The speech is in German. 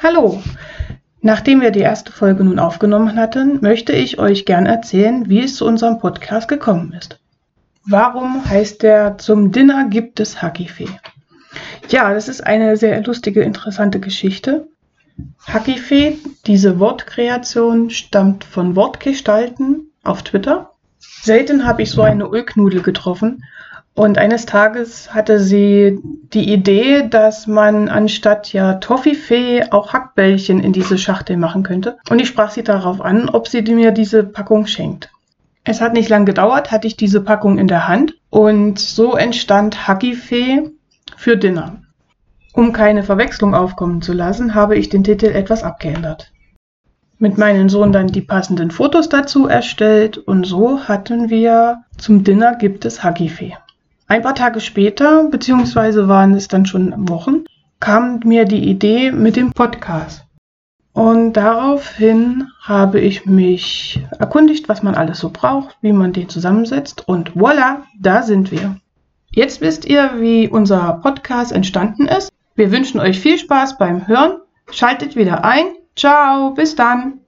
Hallo! Nachdem wir die erste Folge nun aufgenommen hatten, möchte ich euch gern erzählen, wie es zu unserem Podcast gekommen ist. Warum heißt der Zum Dinner gibt es Hackifee? Ja, das ist eine sehr lustige, interessante Geschichte. Hackifee, diese Wortkreation, stammt von Wortgestalten auf Twitter. Selten habe ich so eine Ulknudel getroffen und eines Tages hatte sie die Idee, dass man anstatt ja Toffifee auch Hackbällchen in diese Schachtel machen könnte. Und ich sprach sie darauf an, ob sie mir diese Packung schenkt. Es hat nicht lang gedauert, hatte ich diese Packung in der Hand und so entstand Hackifee für Dinner. Um keine Verwechslung aufkommen zu lassen, habe ich den Titel etwas abgeändert. Mit meinem Sohn dann die passenden Fotos dazu erstellt und so hatten wir zum Dinner gibt es Hackifee. Ein paar Tage später, beziehungsweise waren es dann schon Wochen, kam mir die Idee mit dem Podcast. Und daraufhin habe ich mich erkundigt, was man alles so braucht, wie man den zusammensetzt und voilà, da sind wir. Jetzt wisst ihr, wie unser Podcast entstanden ist. Wir wünschen euch viel Spaß beim Hören. Schaltet wieder ein. Ciao, bis dann.